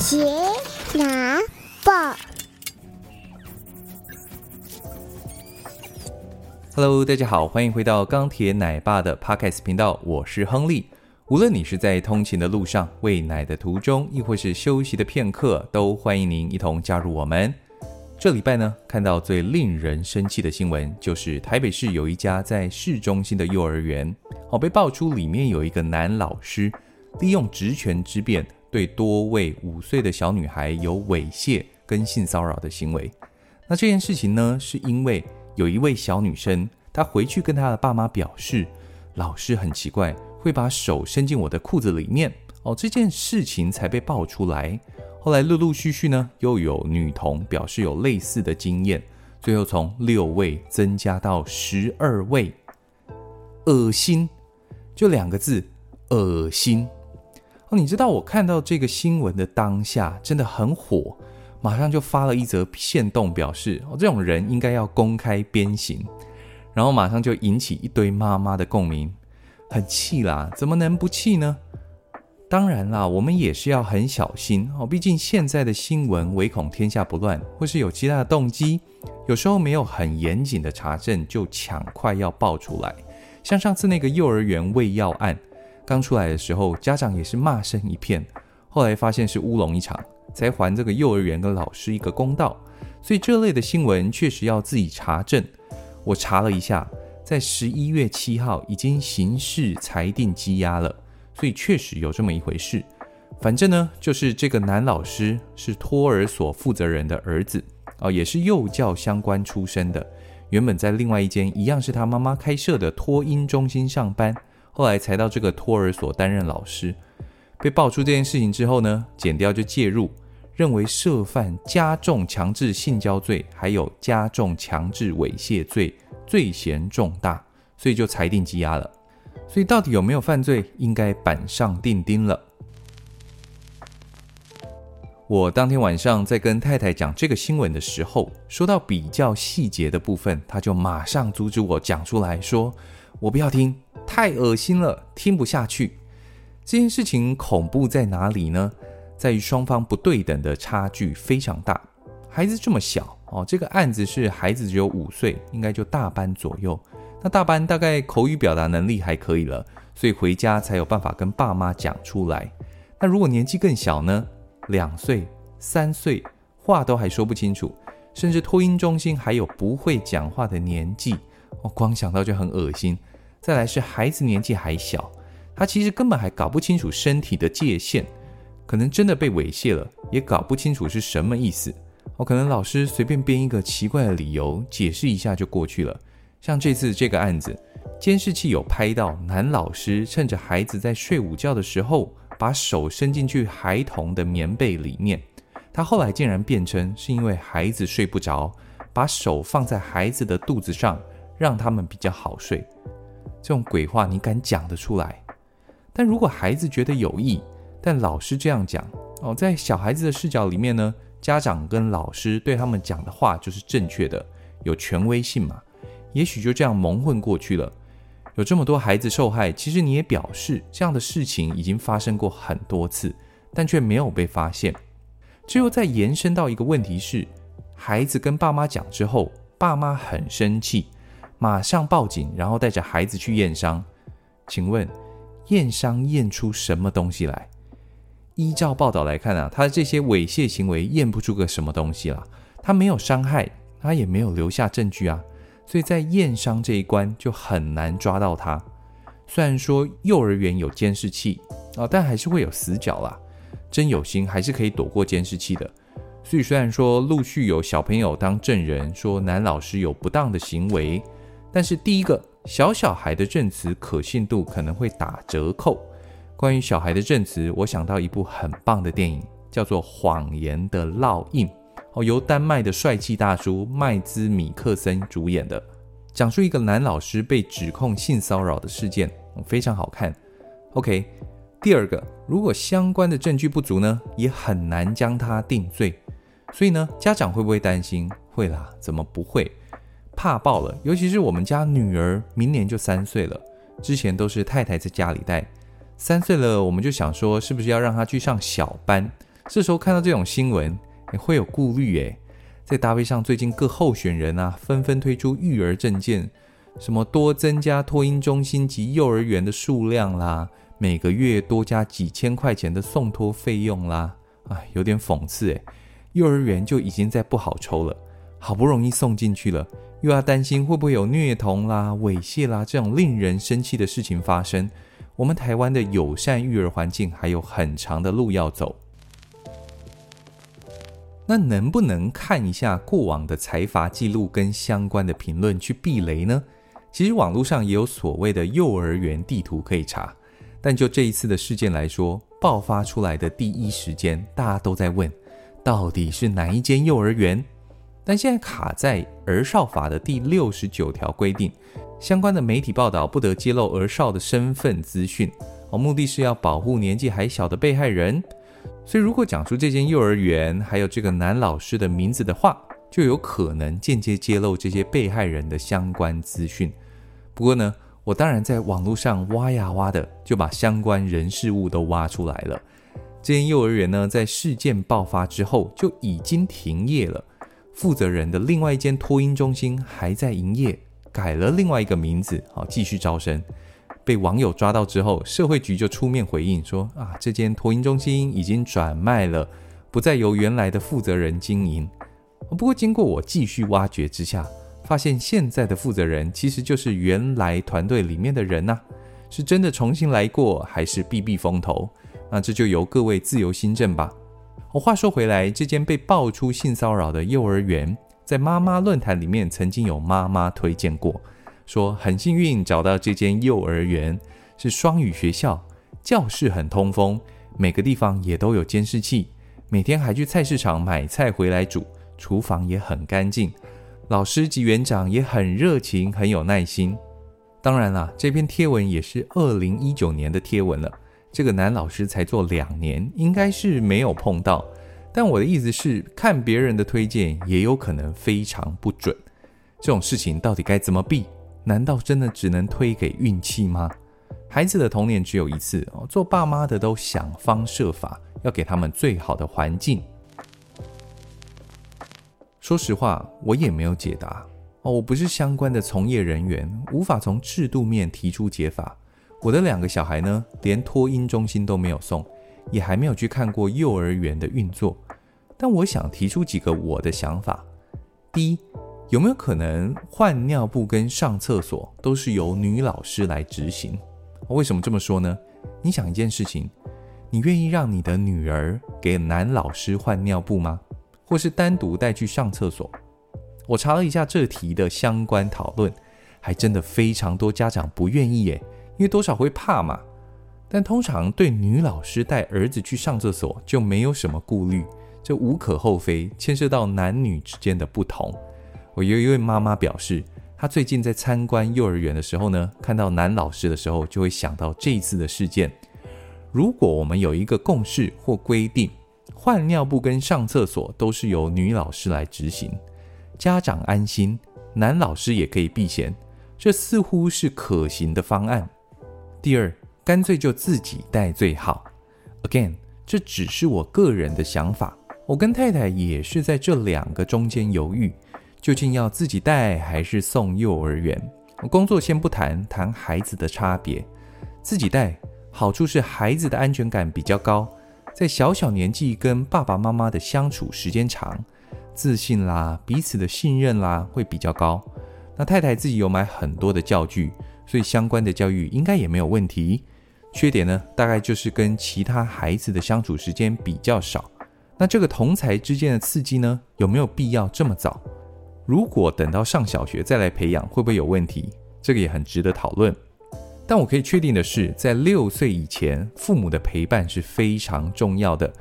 杰拿报，Hello，大家好，欢迎回到钢铁奶爸的 Podcast 频道，我是亨利。无论你是在通勤的路上、喂奶的途中，亦或是休息的片刻，都欢迎您一同加入我们。这礼拜呢，看到最令人生气的新闻，就是台北市有一家在市中心的幼儿园，哦，被爆出里面有一个男老师利用职权之便，对多位五岁的小女孩有猥亵跟性骚扰的行为。那这件事情呢，是因为有一位小女生，她回去跟她的爸妈表示，老师很奇怪，会把手伸进我的裤子里面，哦，这件事情才被爆出来。后来陆陆续续呢，又有女童表示有类似的经验，最后从六位增加到十二位，恶心，就两个字，恶心。你知道我看到这个新闻的当下真的很火，马上就发了一则限动，表示哦，这种人应该要公开鞭刑，然后马上就引起一堆妈妈的共鸣，很气啦，怎么能不气呢？当然啦，我们也是要很小心哦。毕竟现在的新闻唯恐天下不乱，或是有其他的动机，有时候没有很严谨的查证就抢快要爆出来。像上次那个幼儿园喂药案刚出来的时候，家长也是骂声一片，后来发现是乌龙一场，才还这个幼儿园跟老师一个公道。所以这类的新闻确实要自己查证。我查了一下，在十一月七号已经刑事裁定羁押了。所以确实有这么一回事，反正呢，就是这个男老师是托儿所负责人的儿子哦，也是幼教相关出身的。原本在另外一间一样是他妈妈开设的托婴中心上班，后来才到这个托儿所担任老师。被爆出这件事情之后呢，检调就介入，认为涉犯加重强制性交罪，还有加重强制猥亵罪，罪嫌重大，所以就裁定羁押了。所以到底有没有犯罪，应该板上钉钉了。我当天晚上在跟太太讲这个新闻的时候，说到比较细节的部分，她就马上阻止我讲出来说：“我不要听，太恶心了，听不下去。”这件事情恐怖在哪里呢？在于双方不对等的差距非常大。孩子这么小哦，这个案子是孩子只有五岁，应该就大班左右。那大班大概口语表达能力还可以了，所以回家才有办法跟爸妈讲出来。那如果年纪更小呢？两岁、三岁，话都还说不清楚，甚至托婴中心还有不会讲话的年纪，我光想到就很恶心。再来是孩子年纪还小，他其实根本还搞不清楚身体的界限，可能真的被猥亵了，也搞不清楚是什么意思。哦，可能老师随便编一个奇怪的理由，解释一下就过去了。像这次这个案子，监视器有拍到男老师趁着孩子在睡午觉的时候，把手伸进去孩童的棉被里面。他后来竟然辩称是因为孩子睡不着，把手放在孩子的肚子上，让他们比较好睡。这种鬼话你敢讲得出来？但如果孩子觉得有意，但老师这样讲哦，在小孩子的视角里面呢，家长跟老师对他们讲的话就是正确的，有权威性嘛。也许就这样蒙混过去了。有这么多孩子受害，其实你也表示这样的事情已经发生过很多次，但却没有被发现。这又再延伸到一个问题是：孩子跟爸妈讲之后，爸妈很生气，马上报警，然后带着孩子去验伤。请问，验伤验出什么东西来？依照报道来看啊，他的这些猥亵行为验不出个什么东西啦。他没有伤害，他也没有留下证据啊。所以在验伤这一关就很难抓到他。虽然说幼儿园有监视器啊，但还是会有死角啦。真有心还是可以躲过监视器的。所以虽然说陆续有小朋友当证人说男老师有不当的行为，但是第一个小小孩的证词可信度可能会打折扣。关于小孩的证词，我想到一部很棒的电影，叫做《谎言的烙印》。哦，由丹麦的帅气大叔麦兹米克森主演的，讲述一个男老师被指控性骚扰的事件，非常好看。OK，第二个，如果相关的证据不足呢，也很难将他定罪。所以呢，家长会不会担心？会啦，怎么不会？怕爆了，尤其是我们家女儿明年就三岁了，之前都是太太在家里带，三岁了我们就想说，是不是要让她去上小班？这时候看到这种新闻，也会有顾虑诶。再搭配上最近各候选人啊，纷纷推出育儿证件，什么多增加托婴中心及幼儿园的数量啦，每个月多加几千块钱的送托费用啦，啊，有点讽刺诶。幼儿园就已经在不好抽了，好不容易送进去了，又要担心会不会有虐童啦、猥亵啦这种令人生气的事情发生。我们台湾的友善育儿环境还有很长的路要走。那能不能看一下过往的财阀记录跟相关的评论去避雷呢？其实网络上也有所谓的幼儿园地图可以查，但就这一次的事件来说，爆发出来的第一时间，大家都在问，到底是哪一间幼儿园？但现在卡在儿少法的第六十九条规定，相关的媒体报道不得揭露儿少的身份资讯，哦，目的是要保护年纪还小的被害人。所以，如果讲出这间幼儿园还有这个男老师的名字的话，就有可能间接揭露这些被害人的相关资讯。不过呢，我当然在网络上挖呀挖的，就把相关人事物都挖出来了。这间幼儿园呢，在事件爆发之后就已经停业了，负责人的另外一间托婴中心还在营业，改了另外一个名字，好继续招生。被网友抓到之后，社会局就出面回应说：“啊，这间托婴中心已经转卖了，不再由原来的负责人经营。”不过，经过我继续挖掘之下，发现现在的负责人其实就是原来团队里面的人呐、是真的重新来过，还是避避风头？那这就由各位自由心证吧。我话说回来，这间被爆出性骚扰的幼儿园，在妈妈论坛里面曾经有妈妈推荐过。说很幸运找到这间幼儿园，是双语学校，教室很通风，每个地方也都有监视器，每天还去菜市场买菜回来煮，厨房也很干净，老师及园长也很热情，很有耐心。当然啦，这篇贴文也是二零一九年的贴文了，这个男老师才做两年，应该是没有碰到。但我的意思是，看别人的推荐也有可能非常不准，这种事情到底该怎么避？难道真的只能推给运气吗？孩子的童年只有一次哦，做爸妈的都想方设法要给他们最好的环境。说实话，我也没有解答哦，我不是相关的从业人员，无法从制度面提出解法。我的两个小孩呢，连托婴中心都没有送，也还没有去看过幼儿园的运作。但我想提出几个我的想法。第一，有没有可能换尿布跟上厕所都是由女老师来执行？为什么这么说呢？你想一件事情，你愿意让你的女儿给男老师换尿布吗？或是单独带去上厕所？我查了一下这题的相关讨论，还真的非常多家长不愿意耶，因为多少会怕嘛。但通常对女老师带儿子去上厕所就没有什么顾虑，这无可厚非，牵涉到男女之间的不同。我有一位妈妈表示，她最近在参观幼儿园的时候呢，看到男老师的时候，就会想到这一次的事件。如果我们有一个共识或规定，换尿布跟上厕所都是由女老师来执行，家长安心，男老师也可以避嫌，这似乎是可行的方案。第二，干脆就自己带最好。Again，这只是我个人的想法，我跟太太也是在这两个中间犹豫。究竟要自己带还是送幼儿园？工作先不谈，谈孩子的差别。自己带好处是孩子的安全感比较高，在小小年纪跟爸爸妈妈的相处时间长，自信啦、彼此的信任啦会比较高。那太太自己有买很多的教具，所以相关的教育应该也没有问题。缺点呢，大概就是跟其他孩子的相处时间比较少。那这个同才之间的刺激呢，有没有必要这么早？如果等到上小学再来培养，会不会有问题？这个也很值得讨论。但我可以确定的是，在六岁以前，父母的陪伴是非常重要的。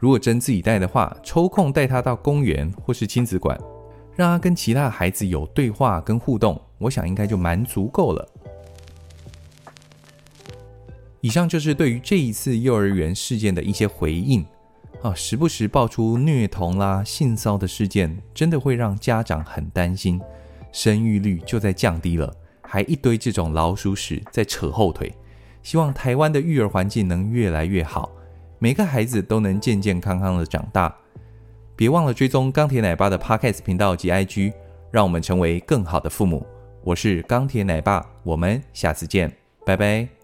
如果真自己带的话，抽空带他到公园或是亲子馆，让他跟其他孩子有对话跟互动，我想应该就蛮足够了。以上就是对于这一次幼儿园事件的一些回应。啊，时不时爆出虐童啦、性骚的事件，真的会让家长很担心，生育率就在降低了，还一堆这种老鼠屎在扯后腿。希望台湾的育儿环境能越来越好，每个孩子都能健健康康的长大。别忘了追踪钢铁奶爸的 Podcast 频道及 IG，让我们成为更好的父母。我是钢铁奶爸，我们下次见，拜拜。